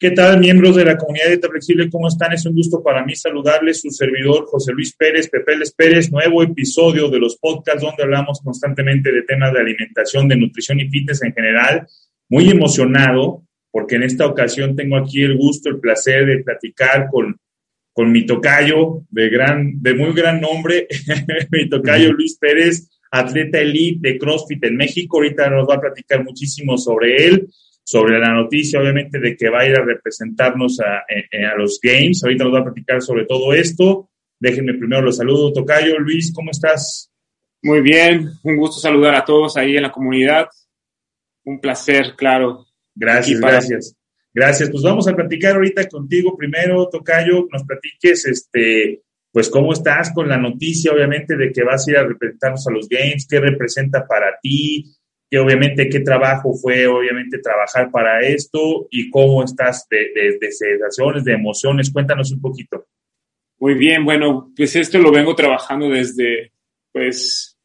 ¿Qué tal, miembros de la comunidad de Flexible? ¿Cómo están? Es un gusto para mí saludarles, su servidor José Luis Pérez, Pepeles Pérez, nuevo episodio de los podcasts donde hablamos constantemente de temas de alimentación, de nutrición y fitness en general. Muy emocionado porque en esta ocasión tengo aquí el gusto, el placer de platicar con, con mi tocayo de, gran, de muy gran nombre, mi tocayo Luis Pérez, atleta elite de CrossFit en México. Ahorita nos va a platicar muchísimo sobre él sobre la noticia, obviamente, de que va a ir a representarnos a, a, los Games. Ahorita nos va a platicar sobre todo esto. Déjenme primero los saludo. Tocayo, Luis, ¿cómo estás? Muy bien, un gusto saludar a todos ahí en la comunidad. Un placer, claro. Gracias, para... gracias. Gracias. Pues vamos a platicar ahorita contigo primero, Tocayo, nos platiques, este, pues cómo estás con la noticia, obviamente, de que vas a ir a representarnos a los Games, qué representa para ti, que obviamente qué trabajo fue, obviamente, trabajar para esto y cómo estás de, de, sensaciones, de emociones. Cuéntanos un poquito. Muy bien, bueno, pues esto lo vengo trabajando desde, pues,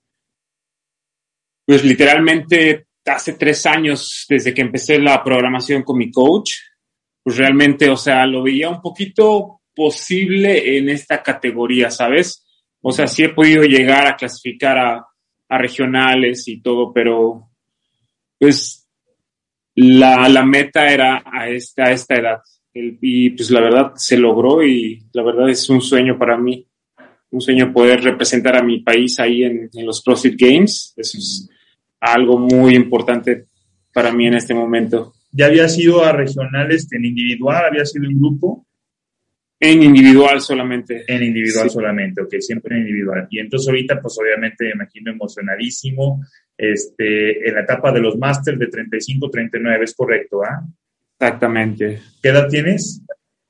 pues literalmente hace tres años, desde que empecé la programación con mi coach, pues realmente, o sea, lo veía un poquito posible en esta categoría, ¿sabes? O sea, sí he podido llegar a clasificar a regionales y todo, pero pues la, la meta era a esta, a esta edad. Y pues la verdad se logró y la verdad es un sueño para mí, un sueño poder representar a mi país ahí en, en los CrossFit Games. Eso es algo muy importante para mí en este momento. ¿Ya había sido a regionales en individual? ¿Había sido en grupo? En individual solamente. En individual sí. solamente, ok, siempre en individual. Y entonces ahorita, pues obviamente me imagino emocionadísimo, este, en la etapa de los máster de 35-39, ¿es correcto? ¿ah? Exactamente. ¿Qué edad tienes?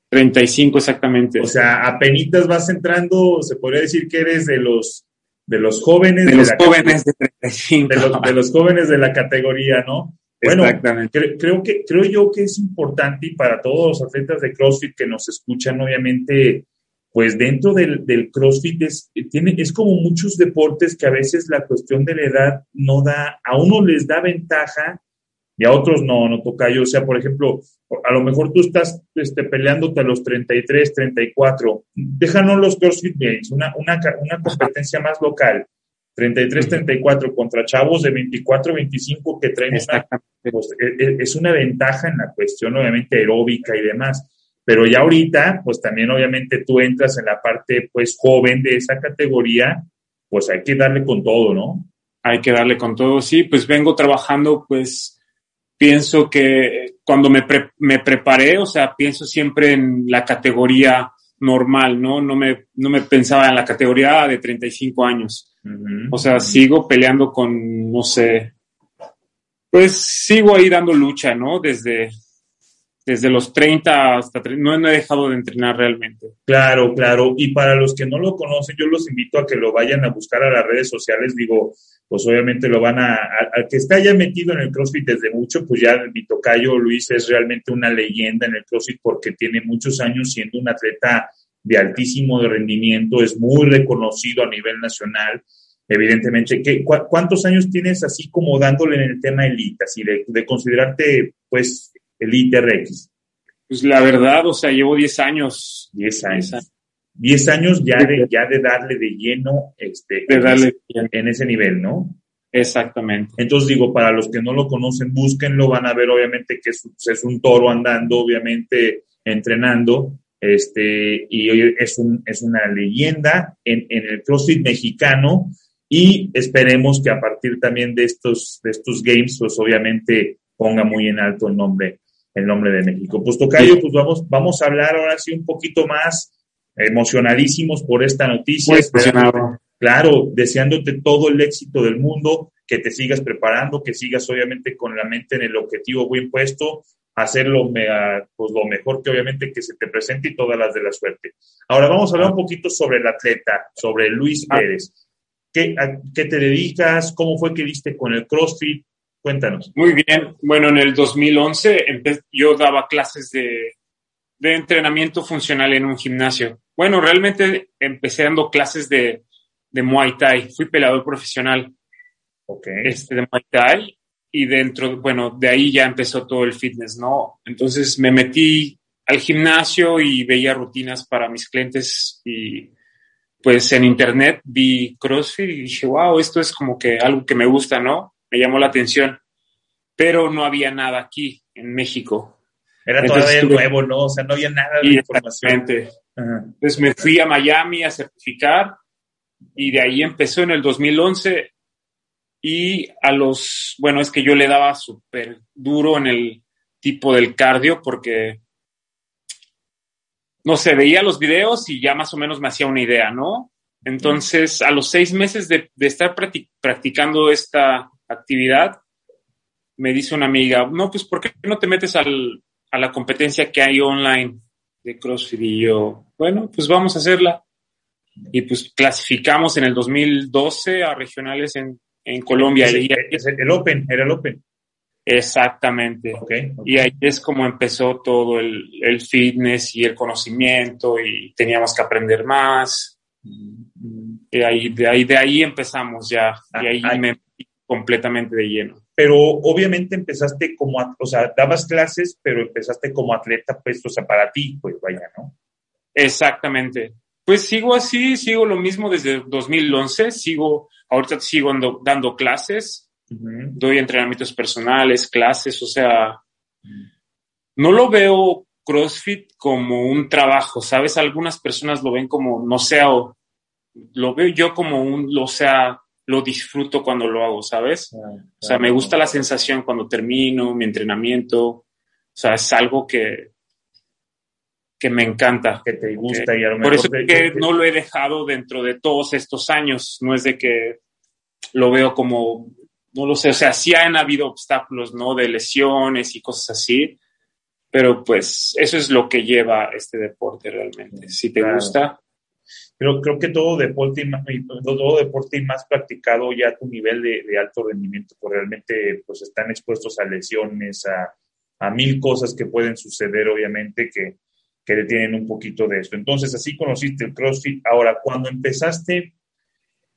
35 exactamente. O sea, apenas vas entrando, se podría decir que eres de los de los jóvenes de, de los jóvenes de 35. De los, de los, jóvenes de la categoría, ¿no? Bueno, cre creo que creo yo que es importante y para todos los atletas de CrossFit que nos escuchan, obviamente, pues dentro del, CrossFit es, tiene, es como muchos deportes que a veces la cuestión de la edad no da, a uno les da ventaja y a otros no, no toca yo. O sea, por ejemplo, a lo mejor tú estás este, peleándote a los 33, 34. Déjanos los CrossFit Games, una, una, una competencia más local. 33, 34 contra chavos de 24, 25 que traen una, pues, es una ventaja en la cuestión obviamente aeróbica y demás. Pero ya ahorita, pues también obviamente tú entras en la parte pues joven de esa categoría, pues hay que darle con todo, ¿no? Hay que darle con todo, sí, pues vengo trabajando, pues pienso que cuando me, pre me preparé, o sea, pienso siempre en la categoría normal, ¿no? No me, no me pensaba en la categoría de 35 años. Uh -huh. O sea, sigo peleando con, no sé, pues sigo ahí dando lucha, ¿no? Desde, desde los 30 hasta no, no, he dejado de entrenar realmente. Claro, claro. Y para los que no lo conocen, yo los invito a que lo vayan a buscar a las redes sociales. Digo, pues obviamente lo van a, al que está ya metido en el CrossFit desde mucho, pues ya mi tocayo Luis es realmente una leyenda en el CrossFit porque tiene muchos años siendo un atleta de altísimo rendimiento, es muy reconocido a nivel nacional. Evidentemente, ¿qué, cu ¿cuántos años tienes así como dándole en el tema elite, así de, de considerarte, pues, Elite RX? Pues la verdad, o sea, llevo 10 años. 10 años. 10 años ya de, ya de darle de lleno este, de darle en ese nivel, ¿no? Exactamente. Entonces digo, para los que no lo conocen, búsquenlo, van a ver obviamente que es, es un toro andando, obviamente entrenando, este, y es, un, es una leyenda en, en, el CrossFit mexicano y esperemos que a partir también de estos, de estos games, pues obviamente ponga muy en alto el nombre, el nombre de México. Pues Tocayo, pues vamos, vamos a hablar ahora sí un poquito más emocionadísimos por esta noticia. Claro, deseándote todo el éxito del mundo, que te sigas preparando, que sigas obviamente con la mente en el objetivo bien puesto, hacerlo pues, lo mejor que obviamente que se te presente y todas las de la suerte. Ahora vamos a hablar un poquito sobre el atleta, sobre Luis ah. Pérez. ¿Qué, a, ¿Qué te dedicas? ¿Cómo fue que diste con el CrossFit? Cuéntanos. Muy bien. Bueno, en el 2011 yo daba clases de, de entrenamiento funcional en un gimnasio. Bueno, realmente empecé dando clases de, de Muay Thai. Fui peleador profesional okay. este, de Muay Thai y dentro, bueno, de ahí ya empezó todo el fitness, ¿no? Entonces me metí al gimnasio y veía rutinas para mis clientes y pues en internet vi CrossFit y dije, wow, esto es como que algo que me gusta, ¿no? Me llamó la atención, pero no había nada aquí en México. Era todavía nuevo, ¿no? O sea, no había nada de información. Entonces me fui a Miami a certificar y de ahí empezó en el 2011 y a los, bueno, es que yo le daba súper duro en el tipo del cardio porque, no sé, veía los videos y ya más o menos me hacía una idea, ¿no? Entonces, a los seis meses de, estar practicando esta actividad, me dice una amiga, no, pues, ¿por qué no te metes al, a la competencia que hay online de CrossFit? Y yo, bueno, pues vamos a hacerla y pues clasificamos en el 2012 a regionales en, en Colombia. y, el Open, era el Open. Exactamente. Y ahí es como empezó todo el, el, fitness y el conocimiento y teníamos que aprender más. Y ahí, de, ahí, de ahí empezamos ya. y ahí ah, me completamente de lleno. Pero obviamente empezaste como, o sea, dabas clases, pero empezaste como atleta, pues, o sea, para ti, pues vaya, ¿no? Exactamente. Pues sigo así, sigo lo mismo desde 2011, sigo, ahorita sigo dando clases, doy entrenamientos personales, clases, o sea, no lo veo CrossFit como un trabajo, ¿sabes? Algunas personas lo ven como, no sé, lo veo yo como un, o sea, lo disfruto cuando lo hago, ¿sabes? Ah, o sea, me gusta la sensación cuando termino mi entrenamiento, o sea, es algo que, que me encanta. Que te gusta y a lo Por eso es que no lo he dejado dentro de todos estos años. No es de que lo veo como, no lo sé, o sea, sí han habido obstáculos, ¿no? De lesiones y cosas así, pero pues eso es lo que lleva este deporte realmente. Si te gusta. Pero creo que todo deporte, todo deporte más practicado ya a tu nivel de, de alto rendimiento, pues realmente pues están expuestos a lesiones, a, a mil cosas que pueden suceder, obviamente, que, que tienen un poquito de esto. Entonces, así conociste el CrossFit. Ahora, cuando empezaste,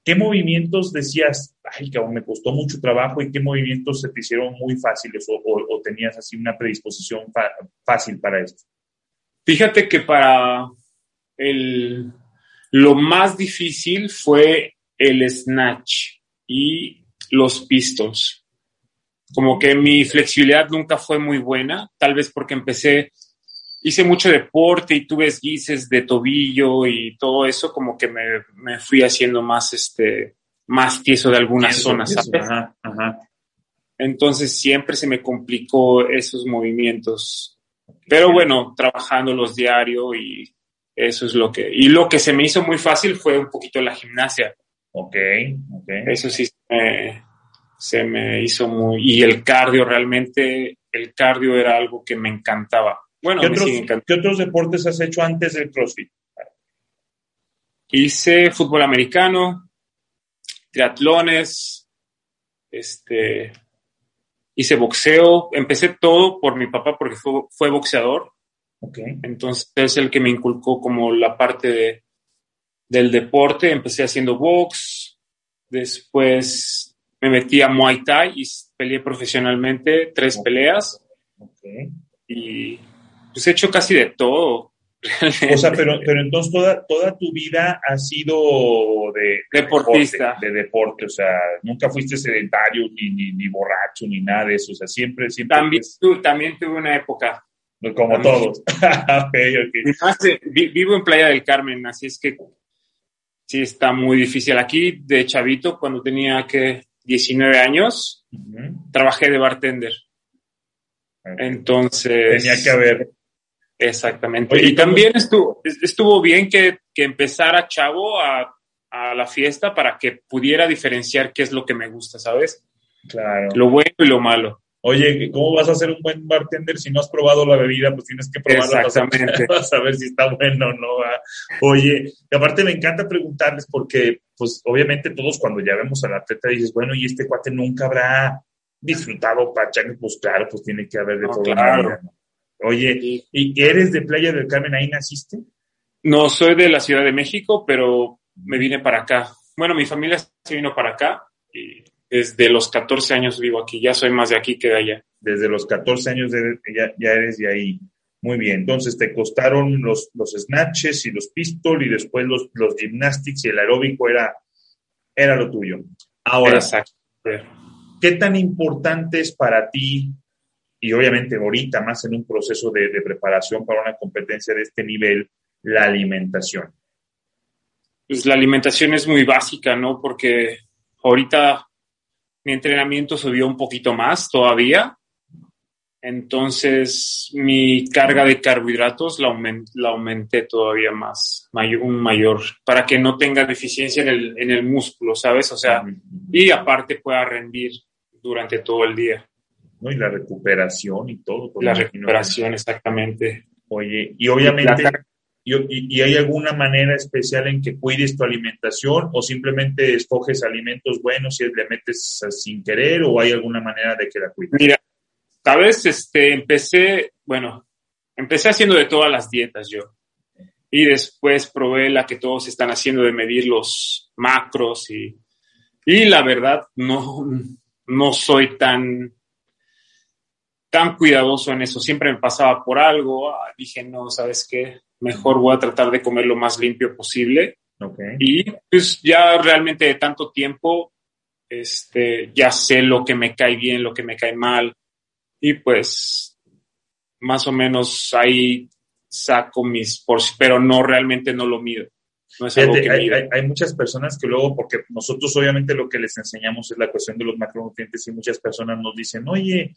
¿qué movimientos decías, ay, que me costó mucho trabajo y qué movimientos se te hicieron muy fáciles o, tenías así una predisposición fácil para esto? Fíjate que para el, lo más difícil fue el snatch y los pistos. Como que mi flexibilidad nunca fue muy buena, tal vez porque empecé hice mucho deporte y tuve esguices de tobillo y todo eso, como que me, fui haciendo más, este, más tieso de algunas zonas, Entonces siempre se me complicó esos movimientos. Pero bueno, trabajando los diario y eso es lo que... Y lo que se me hizo muy fácil fue un poquito la gimnasia. Ok, ok. Eso sí se me hizo muy... Y el cardio realmente, el cardio era algo que me encantaba. Bueno, ¿Qué otros, deportes has hecho antes del CrossFit? Hice fútbol americano, triatlones, este, hice boxeo, empecé todo por mi papá porque fue, boxeador. Okay. Entonces es el que me inculcó como la parte de, del deporte. Empecé haciendo box, después me metí a Muay Thai y peleé profesionalmente tres peleas. Okay. Y pues he hecho casi de todo. O sea, pero, pero entonces toda, toda tu vida ha sido de deportista. de deporte, o sea, nunca fuiste sedentario, ni, ni, ni borracho, ni nada de eso, o sea, siempre, siempre. También, tu, también tuve una época. Como todos. Vivo en Playa del Carmen, así es que sí está muy difícil. Aquí, de chavito, cuando tenía que 19 años, trabajé de bartender. Entonces. Tenía que haber. Exactamente. y también estuvo, estuvo bien que, que empezara Chavo a, a, la fiesta para que pudiera diferenciar qué es lo que me gusta, ¿sabes? Claro. Lo bueno y lo malo. Oye, ¿cómo vas a ser un buen bartender si no has probado la bebida? Pues tienes que probarla Exactamente. para saber si está bueno o no. Oye, y aparte me encanta preguntarles porque, pues obviamente todos cuando ya vemos al atleta dices, bueno, y este cuate nunca habrá disfrutado pachanga, pues claro, pues tiene que haber de todo. Claro. Oye, ¿y eres de Playa del Carmen? ¿Ahí naciste? No, soy de la Ciudad de México, pero me vine para acá. Bueno, mi familia se vino para acá y desde los 14 años vivo aquí. Ya soy más de aquí que de allá. Desde los 14 años de, ya, ya, eres de ahí. Muy bien. Entonces te costaron los, los snatches y los pistol y después los, los gymnastics y el aeróbico era, era lo tuyo. Ahora, Exacto. ¿qué tan importante es para ti y obviamente ahorita más en un proceso de, de, preparación para una competencia de este nivel, la alimentación? Pues la alimentación es muy básica, ¿no? Porque ahorita mi entrenamiento subió un poquito más todavía, entonces mi carga de carbohidratos la, aument, la aumenté todavía más, mayor, un mayor, para que no tenga deficiencia en el, en el músculo, ¿sabes? O sea, y aparte pueda rendir durante todo el día. ¿No? Y la recuperación y todo. La recuperación, exactamente. Oye, y obviamente, y, y, hay alguna manera especial en que cuides tu alimentación o simplemente escoges alimentos buenos y le metes sin querer o hay alguna manera de que la cuides? Mira, tal vez este, empecé, bueno, empecé haciendo de todas las dietas yo. Y después probé la que todos están haciendo de medir los macros y, y la verdad no, no soy tan tan cuidadoso en eso. Siempre me pasaba por algo. Dije, no, ¿sabes qué? Mejor voy a tratar de comer lo más limpio posible. Okay. Y pues ya realmente de tanto tiempo, este, ya sé lo que me cae bien, lo que me cae mal. Y pues más o menos ahí saco mis por pero no realmente no lo mido. No es algo Fíjate, que hay, hay, hay, muchas personas que luego, porque nosotros obviamente lo que les enseñamos es la cuestión de los macronutrientes y muchas personas nos dicen, oye,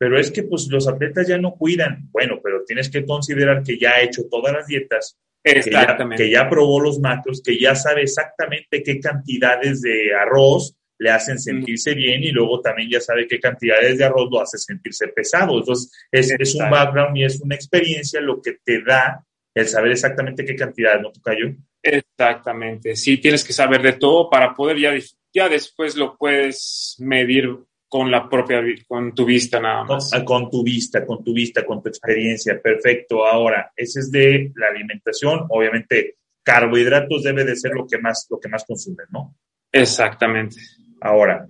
pero es que pues los atletas ya no cuidan. Bueno, pero tienes que considerar que ya ha hecho todas las dietas, que ya, que ya, probó los macros, que ya sabe exactamente qué cantidades de arroz le hacen sentirse mm. bien y luego también ya sabe qué cantidades de arroz lo hace sentirse pesado. Entonces, es, es un background y es una experiencia lo que te da el saber exactamente qué cantidades, ¿no, Tocayo? Exactamente, sí, tienes que saber de todo para poder ya, ya después lo puedes medir con la propia, con tu vista nada más. Con, con, tu vista, con tu vista, con tu experiencia. Perfecto. Ahora, ese es de la alimentación. Obviamente, carbohidratos debe de ser lo que más, lo que más consumen, ¿no? Exactamente. Ahora,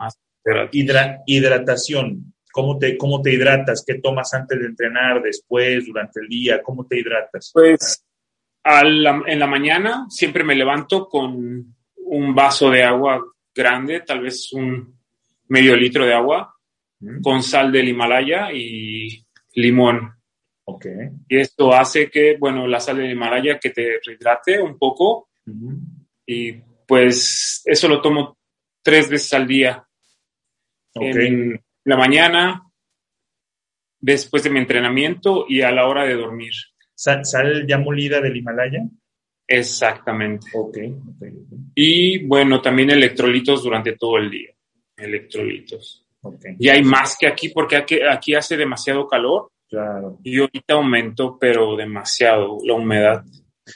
hidra, hidratación. ¿Cómo te, ¿Cómo te hidratas? ¿Qué tomas antes de entrenar, después, durante el día? ¿Cómo te hidratas? Pues la, en la mañana siempre me levanto con un vaso de agua grande, tal vez un medio litro de agua mm. con sal del Himalaya y limón. Okay. Y esto hace que, bueno, la sal del Himalaya que te rehidrate un poco mm. y pues eso lo tomo tres veces al día. Okay. En la mañana, después de mi entrenamiento y a la hora de dormir. ¿Sal, sal ya molida del Himalaya? Exactamente. Okay, okay, Y bueno, también electrolitos durante todo el día electrolitos. Okay. Y hay más que aquí porque aquí, aquí, hace demasiado calor. Claro. Y ahorita aumento, pero demasiado la humedad.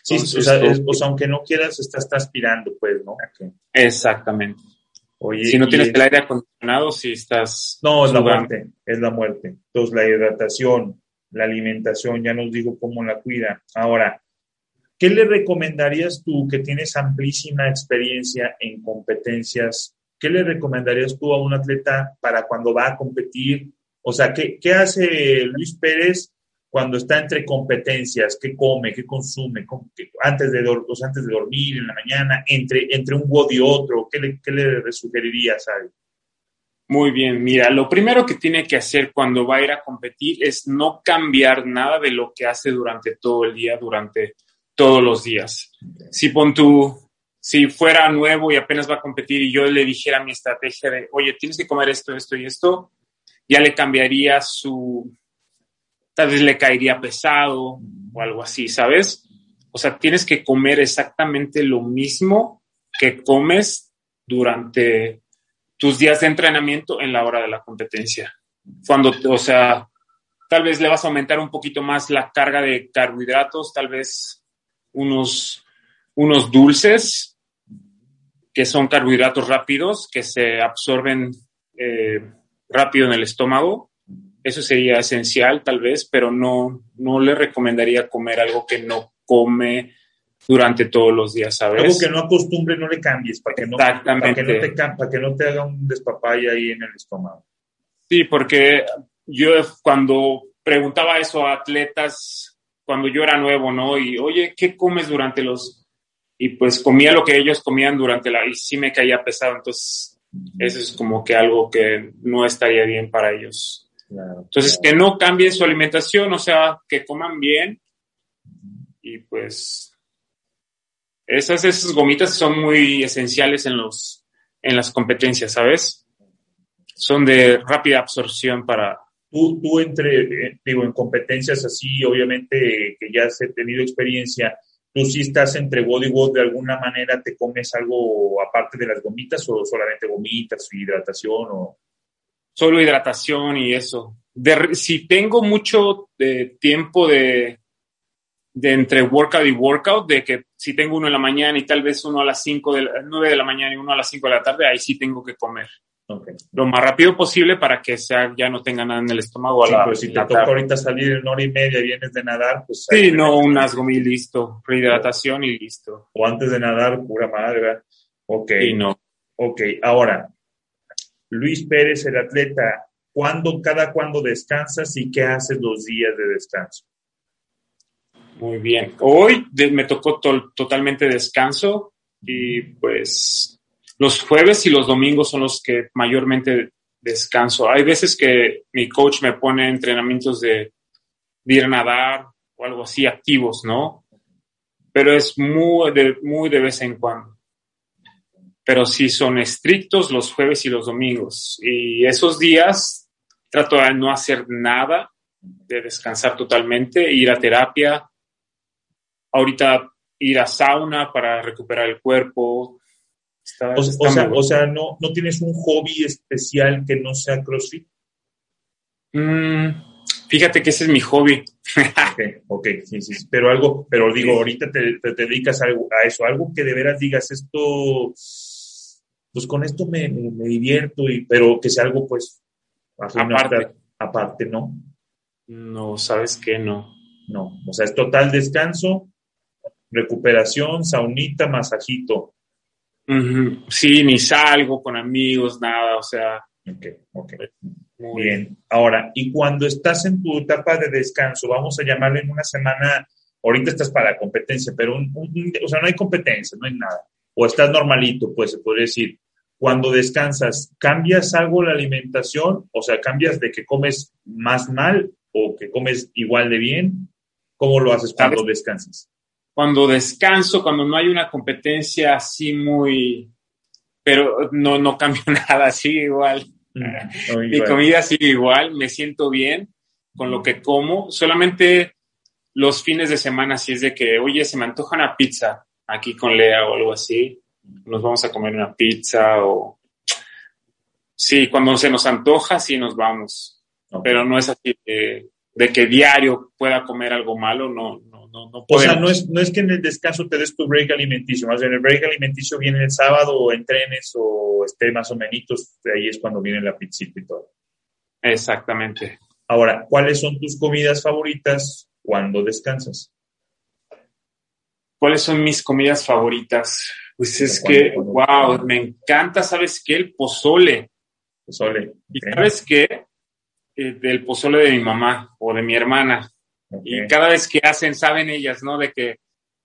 Sí, Entonces, o, sea, es, o, sea, aunque no quieras, estás transpirando, pues, ¿no? Okay. Exactamente. Oye, si no tienes el aire acondicionado, si estás... No, es la muerte, es la muerte. Entonces, la hidratación, la alimentación, ya nos digo cómo la cuida. Ahora, ¿qué le recomendarías tú que tienes amplísima experiencia en competencias ¿qué le recomendarías tú a un atleta para cuando va a competir? O sea, ¿qué, qué hace Luis Pérez cuando está entre competencias, qué come, qué consume, antes, de antes de dormir en la mañana, entre, entre un WOD y otro, ¿qué le, qué le sugerirías a él? Muy bien, mira, lo primero que tiene que hacer cuando va a ir a competir es no cambiar nada de lo que hace durante todo el día, durante todos los días. Si pon tú, si fuera nuevo y apenas va a competir y yo le dijera mi estrategia de, oye, tienes que comer esto, esto y esto, ya le cambiaría su, tal vez le caería pesado o algo así, ¿sabes? O sea, tienes que comer exactamente lo mismo que comes durante tus días de entrenamiento en la hora de la competencia. Cuando, o sea, tal vez le vas a aumentar un poquito más la carga de carbohidratos, tal vez unos, unos dulces, que son carbohidratos rápidos, que se absorben eh, rápido en el estómago eso sería esencial tal vez, pero no, no le recomendaría comer algo que no come durante todos los días, ¿sabes? Algo que no acostumbre, no le cambies, para que no, Para que no, te, para que no te haga un despapaya ahí en el estómago. Sí, porque yo cuando preguntaba eso a atletas, cuando yo era nuevo, ¿no? Y, oye, ¿qué comes durante los...? Y pues comía lo que ellos comían durante la... Y sí me caía pesado, entonces eso es como que algo que no estaría bien para ellos. Entonces, que no cambien su alimentación, o sea, que coman bien. Y pues, esas, esas gomitas son muy esenciales en, los, en las competencias, ¿sabes? Son de rápida absorción para... Tú, tú entre, eh, digo, en competencias así, obviamente que ya has tenido experiencia, ¿tú sí estás entre bodyboard de alguna manera, te comes algo aparte de las gomitas o solamente gomitas, hidratación o solo hidratación y eso. si tengo mucho de tiempo de, de entre workout y workout, de que si tengo uno en la mañana y tal vez uno a las 5 de 9 de la mañana y uno a las 5 de la tarde, ahí sí tengo que comer. Lo más rápido posible para que sea, ya no tenga nada en el estómago. Sí, pero si te toca ahorita salir en una hora y media y vienes de nadar, pues... Sí, no, un asgomil listo, rehidratación y listo. O antes de nadar, pura madre, Ok. Y no. Ok, ahora, Luis Pérez, el atleta, ¿cuándo, cada cuándo descansas y qué haces los días de descanso? Muy bien. Hoy me tocó totalmente descanso y pues los jueves y los domingos son los que mayormente descanso. Hay veces que mi coach me pone entrenamientos de, de ir a nadar o algo así activos, ¿no? Pero es muy muy de vez en cuando pero sí son estrictos los jueves y los domingos. Y esos días trato de no hacer nada, de descansar totalmente, ir a terapia, ahorita ir a sauna para recuperar el cuerpo. O, sea, ¿no, ¿no tienes un hobby especial que no sea CrossFit? Mm, fíjate que ese es mi hobby. ok, sí, sí, pero algo, pero digo, ahorita te, te, dedicas a, a, eso, algo que de veras digas esto pues con esto me, divierto, y, pero que sea algo pues aparte. aparte, ¿no? No, sabes que no. No, o sea, es total descanso, recuperación, saunita, masajito. Sí, ni salgo con amigos, nada, o sea. Ok, ok. Muy bien. Ahora, y cuando estás en tu etapa de descanso, vamos a llamarle en una semana, ahorita estás para la competencia, pero o sea, no hay competencia, no hay nada. O estás normalito, pues se podría decir cuando descansas, ¿cambias algo la alimentación? O sea, ¿cambias de que comes más mal o que comes igual de bien? ¿Cómo lo haces cuando descansas? Cuando descanso, cuando no hay una competencia así muy, pero no, no cambio nada, sigue igual. Mm, Mi comida sigue igual, me siento bien con lo que como. Solamente los fines de semana, si es de que, oye, se me antoja una pizza aquí con Lea o algo así, nos vamos a comer una pizza o... Sí, cuando se nos antoja, sí nos vamos. Pero no es así de, que diario pueda comer algo malo, no, no, no, O sea, no es, no es que en el descanso te des tu break alimenticio, más bien el break alimenticio viene el sábado o entrenes o esté más o menos, ahí es cuando viene la pizzita y todo. Exactamente. Ahora, ¿cuáles son tus comidas favoritas cuando descansas? ¿Cuáles son mis comidas favoritas? Pues es que, wow, me encanta, ¿sabes qué? El pozole. Pozole. ¿Y sabes qué? Eh, del pozole de mi mamá o de mi hermana. Y cada vez que hacen, saben ellas, ¿no? De que,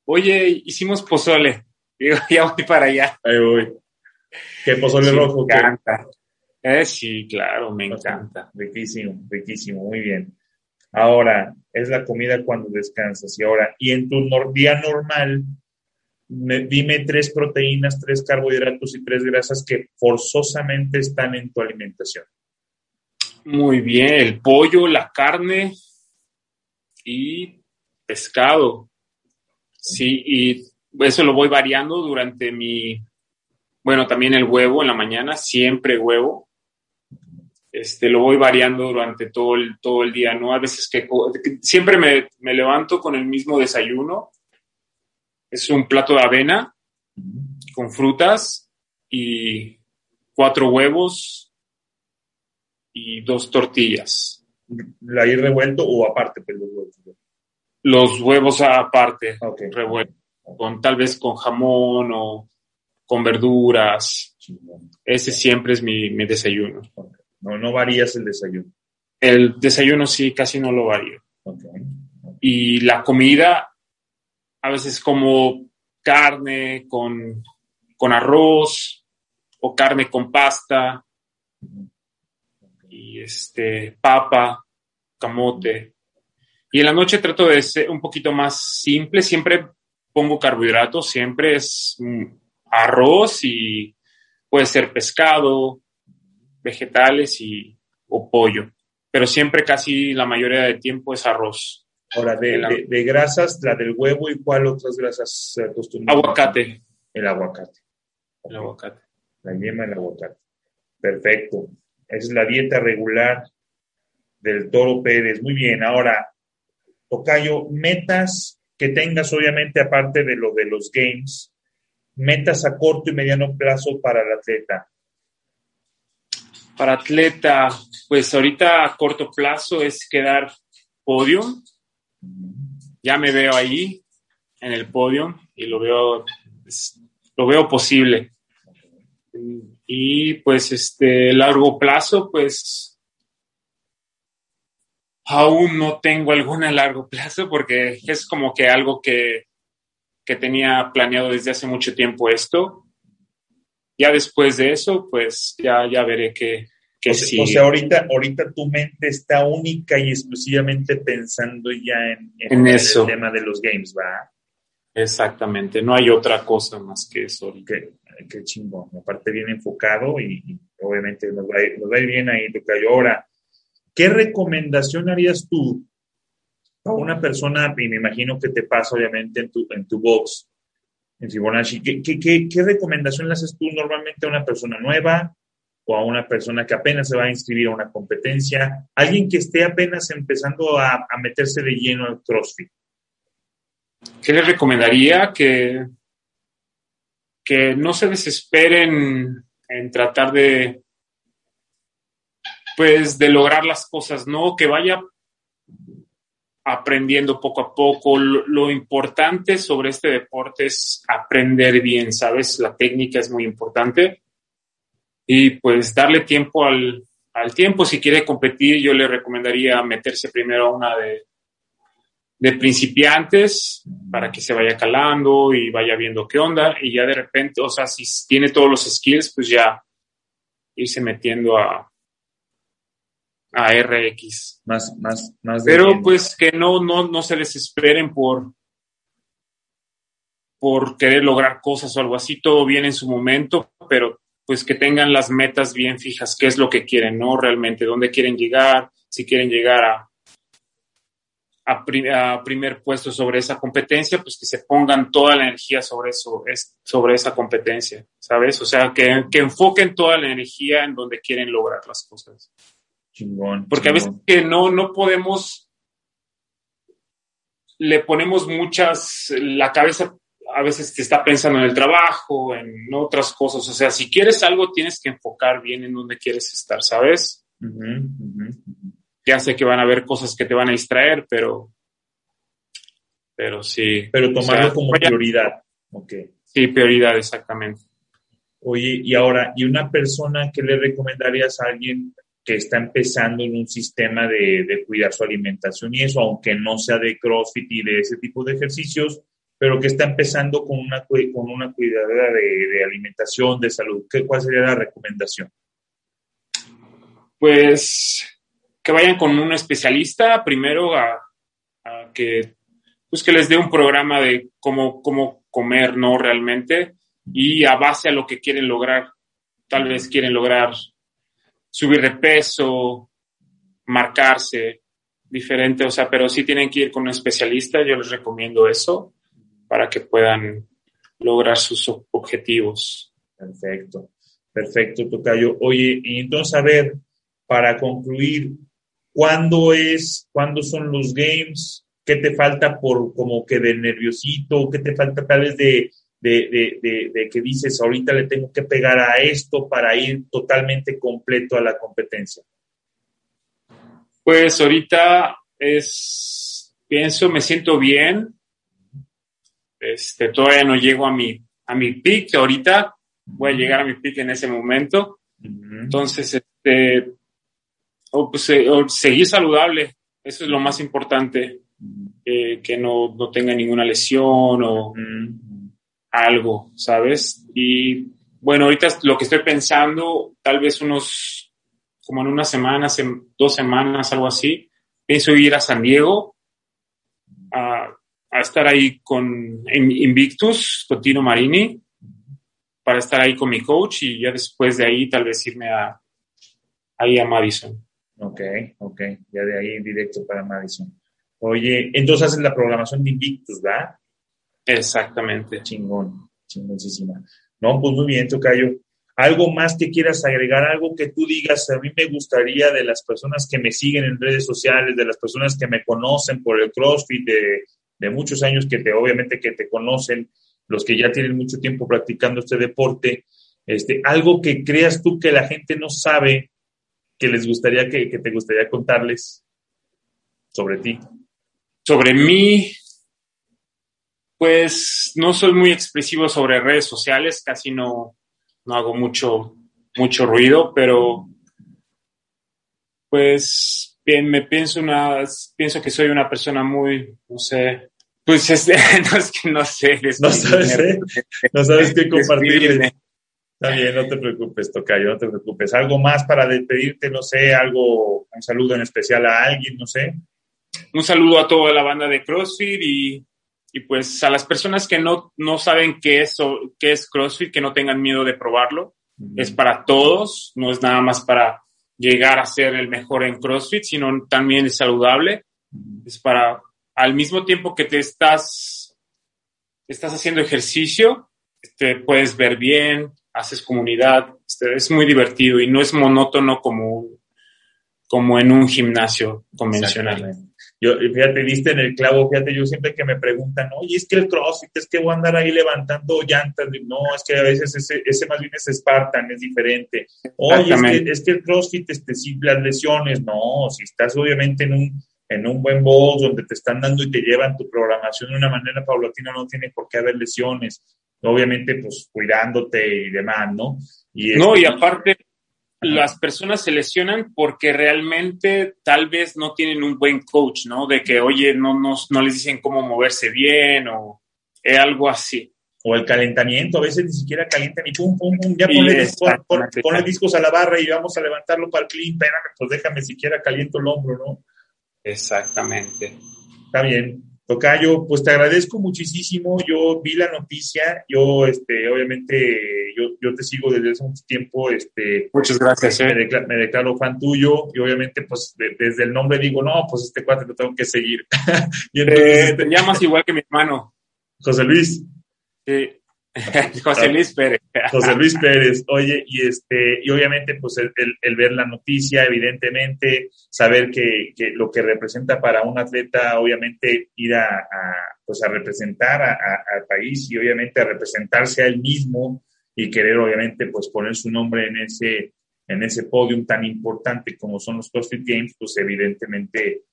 oye, hicimos pozole. Digo, ya voy para allá. Ahí voy. ¿Qué pozole rojo? Me encanta. Eh, sí, claro, me encanta. Riquísimo, riquísimo, muy bien. Ahora, es la comida cuando descansas. Y ahora, y en tu día normal, dime tres proteínas, tres carbohidratos y tres grasas que forzosamente están en tu alimentación. Muy bien, el pollo, la carne y pescado. Sí, y eso lo voy variando durante mi, bueno, también el huevo en la mañana, siempre huevo. Este, lo voy variando durante todo el, todo el día, ¿no? A veces que, siempre me, me levanto con el mismo desayuno. Es un plato de avena con frutas y cuatro huevos y dos tortillas. ¿La ir revuelto o aparte pues, los huevos? Los huevos aparte, revuelto, con, tal vez con jamón o con verduras. Ese siempre es mi, mi desayuno. No, no varías el desayuno. El desayuno sí, casi no lo varío. Y la comida, a veces como carne con, con arroz o carne con pasta y este papa, camote. Y en la noche trato de ser un poquito más simple, siempre pongo carbohidratos, siempre es mm, arroz y puede ser pescado, vegetales y, o pollo, pero siempre casi la mayoría del tiempo es arroz. Ahora, de, de, grasas, la del huevo y cuál otras grasas se acostumbran. Aguacate. El aguacate. El aguacate. La yema del aguacate. Perfecto. Es la dieta regular del Toro Pérez. Muy bien. Ahora, Tocayo, metas que tengas, obviamente, aparte de lo de los games, metas a corto y mediano plazo para el atleta. Para atleta, pues ahorita a corto plazo es quedar podium. Ya me veo ahí en el podio y lo veo, lo veo posible. Y pues este largo plazo, pues aún no tengo alguna a largo plazo porque es como que algo que, que tenía planeado desde hace mucho tiempo esto ya después de eso, pues ya, ya veré qué, qué o sea, O sea, ahorita, ahorita tu mente está única y exclusivamente pensando ya en, en, eso. el tema de los games, ¿va? Exactamente, no hay otra cosa más que eso. Qué, qué chingón, aparte bien enfocado y, obviamente nos va, a ir, nos va, a ir, bien ahí, Tocayo. Ahora, ¿qué recomendación harías tú a una persona, y me imagino que te pasa obviamente en tu, en tu box, en Fibonacci. ¿Qué, qué, qué, recomendación le haces tú normalmente a una persona nueva o a una persona que apenas se va a inscribir a una competencia? Alguien que esté apenas empezando a, a meterse de lleno al CrossFit. ¿Qué le recomendaría? Que, que no se desesperen en tratar de, pues, de lograr las cosas, ¿no? Que vaya aprendiendo poco a poco. Lo, importante sobre este deporte es aprender bien, ¿sabes? La técnica es muy importante. Y pues darle tiempo al, al tiempo. Si quiere competir, yo le recomendaría meterse primero a una de, de principiantes para que se vaya calando y vaya viendo qué onda. Y ya de repente, o sea, si tiene todos los skills, pues ya irse metiendo a, a RX. Más, más, más. Pero pues que no, no, no se desesperen por, por querer lograr cosas o algo así. Todo bien en su momento, pero pues que tengan las metas bien fijas, qué es lo que quieren, ¿no? Realmente, dónde quieren llegar, si quieren llegar a, a, primer puesto sobre esa competencia, pues que se pongan toda la energía sobre eso, sobre esa competencia, ¿sabes? O sea, que, que enfoquen toda la energía en donde quieren lograr las cosas. Porque a veces que no, no podemos, le ponemos muchas, la cabeza a veces te está pensando en el trabajo, en otras cosas. O sea, si quieres algo, tienes que enfocar bien en dónde quieres estar, ¿sabes? Ya sé que van a haber cosas que te van a distraer, pero, pero sí. Pero tomarlo como prioridad. Okay. Sí, prioridad, exactamente. Oye, y ahora, ¿y una persona que le recomendarías a alguien que está empezando en un sistema de, cuidar su alimentación y eso, aunque no sea de CrossFit y de ese tipo de ejercicios, pero que está empezando con una, con una cuidadera de, alimentación, de salud. ¿Qué, ¿Cuál sería la recomendación? Pues que vayan con un especialista primero a, que, pues que les dé un programa de cómo, cómo comer, ¿no? Realmente, y a base a lo que quieren lograr. Tal vez quieren lograr subir de peso, marcarse, diferente, o sea, pero sí tienen que ir con un especialista, yo les recomiendo eso para que puedan lograr sus objetivos. Perfecto, perfecto, Tocayo. Oye, y entonces, a ver, para concluir, ¿cuándo es, cuándo son los games? ¿Qué te falta por como que de nerviosito? ¿Qué te falta tal vez de, de, que dices, ahorita le tengo que pegar a esto para ir totalmente completo a la competencia? Pues ahorita es, pienso, me siento bien. Este, todavía no llego a mi, a mi pick. Ahorita voy a llegar a mi pick en ese momento. Entonces, este, pues, eh, seguir saludable. Eso es lo más importante. que no, no, tenga ninguna lesión o, algo, ¿sabes? Y bueno, ahorita lo que estoy pensando, tal vez unos, como en unas semanas, en dos semanas, algo así, pienso ir a San Diego a, estar ahí con Invictus, con Tino Marini, para estar ahí con mi coach y ya después de ahí tal vez irme a, ahí a Madison. Ok, ok, ya de ahí directo para Madison. Oye, entonces haces la programación de Invictus, ¿verdad? Exactamente. Chingón, chingoncísima. No, pues muy bien, Tocayo. ¿Algo más que quieras agregar? Algo que tú digas, a mí me gustaría de las personas que me siguen en redes sociales, de las personas que me conocen por el CrossFit, de, muchos años que te, obviamente que te conocen, los que ya tienen mucho tiempo practicando este deporte, este, algo que creas tú que la gente no sabe, que les gustaría, que, que te gustaría contarles sobre ti. Sobre mí, pues no soy muy expresivo sobre redes sociales, casi no, no hago mucho, mucho ruido, pero pues bien, me pienso una, pienso que soy una persona muy, no sé, pues es, no es que no sé. No sabes, ¿eh? no sabes qué compartir. Está bien, no te preocupes, Tocayo, no te preocupes. ¿Algo más para despedirte? No sé, algo, un saludo en especial a alguien, no sé. Un saludo a toda la banda de CrossFit y y pues a las personas que no, no saben qué es, qué es CrossFit, que no tengan miedo de probarlo. Es para todos, no es nada más para llegar a ser el mejor en CrossFit, sino también es saludable. Es para, al mismo tiempo que te estás, estás haciendo ejercicio, te puedes ver bien, haces comunidad, este, es muy divertido y no es monótono como, como en un gimnasio convencional. Yo, fíjate, diste en el clavo, fíjate, yo siempre que me preguntan, oye, es que el CrossFit, es que voy a andar ahí levantando llantas, no, es que a veces ese, ese más bien es Spartan, es diferente. Oye, es que, es que el CrossFit, este, sí, las lesiones, no, si estás obviamente en un, en un buen boss donde te están dando y te llevan tu programación de una manera paulatina, no tiene por qué haber lesiones. Obviamente, pues cuidándote y demás, ¿no? Y no, y este, aparte, las personas se lesionan porque realmente tal vez no tienen un buen coach, ¿no? De que, oye, no, no, no les dicen cómo moverse bien o algo así. O el calentamiento, a veces ni siquiera calientan y pum, pum, pum, ya ponle, discos a la barra y vamos a levantarlo para el clean, espérame, pues déjame siquiera caliento el hombro, ¿no? Exactamente. Está bien. Tocayo, pues te agradezco muchísimo. Yo vi la noticia, yo, este, obviamente, yo, yo te sigo desde hace mucho tiempo. Este, Muchas gracias. Me, eh. me, declaro fan tuyo y obviamente, pues desde el nombre digo, no, pues este cuate lo tengo que seguir. y entonces, te llamas igual que mi hermano. José Luis. Sí. José Luis Pérez. José Luis Pérez, oye, y este, y obviamente, pues el, ver la noticia, evidentemente, saber que, lo que representa para un atleta, obviamente, ir a, pues a representar al país y obviamente a representarse a él mismo y querer, obviamente, pues poner su nombre en ese, en ese podium tan importante como son los CrossFit Games, pues evidentemente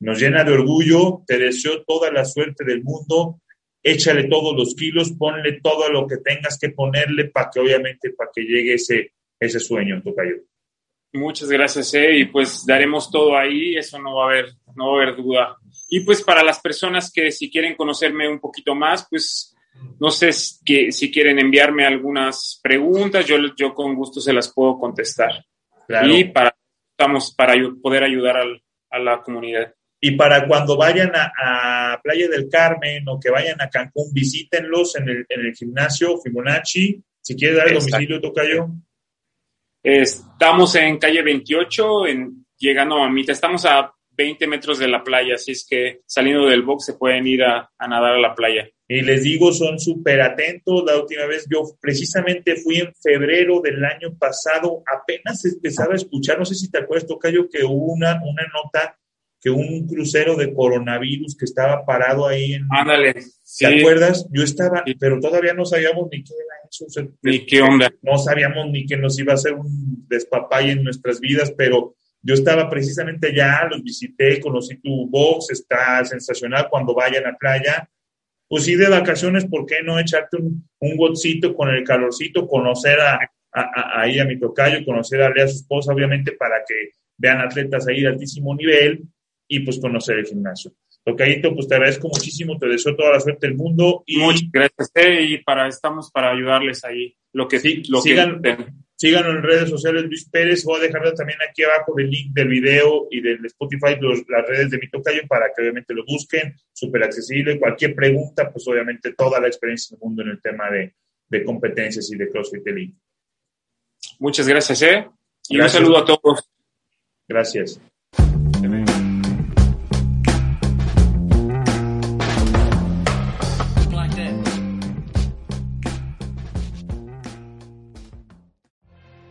nos llena de orgullo. Te deseo toda la suerte del mundo échale todos los kilos, ponle todo lo que tengas que ponerle para que obviamente, para que llegue ese, ese sueño, Tocayo. Muchas gracias, eh, y pues daremos todo ahí, eso no va a haber, no va a haber duda. Y pues para las personas que si quieren conocerme un poquito más, pues no sé que, si quieren enviarme algunas preguntas, yo, yo con gusto se las puedo contestar. Y para, estamos para poder ayudar a la comunidad. Y para cuando vayan a, Playa del Carmen o que vayan a Cancún, visítenlos en el, en el gimnasio Fibonacci. Si quieres dar el domicilio, Tocayo. Estamos en calle 28, en, llegando a Mamita. Estamos a 20 metros de la playa, así es que saliendo del box se pueden ir a, nadar a la playa. Y les digo, son súper atentos. La última vez yo precisamente fui en febrero del año pasado, apenas empezaba a escuchar, no sé si te acuerdas, Tocayo, que hubo una, una nota que un crucero de coronavirus que estaba parado ahí en... Ándale. ¿Te acuerdas? Yo estaba, pero todavía no sabíamos ni qué era eso. ni qué onda. No sabíamos ni que nos iba a hacer un despapay en nuestras vidas, pero yo estaba precisamente allá, los visité, conocí tu box, está sensacional cuando vayan a playa. Pues sí, de vacaciones, ¿por qué no echarte un, un con el calorcito, conocer a, a, ahí a mi tocayo, conocer a, a su esposa, obviamente, para que vean atletas ahí de altísimo nivel y pues conocer el gimnasio. Tocayito, pues te agradezco muchísimo, te deseo toda la suerte del mundo. Y Muchas gracias, eh, y para, estamos para ayudarles ahí. Lo que sí, lo sigan, Síganos en redes sociales, Luis Pérez. Voy a dejar también aquí abajo el link del video y del Spotify, las redes de mi tocayo, para que obviamente lo busquen. Súper accesible. Cualquier pregunta, pues obviamente toda la experiencia del mundo en el tema de, de competencias y de CrossFit Elite. Muchas gracias, ¿eh? Y un saludo a todos. Gracias.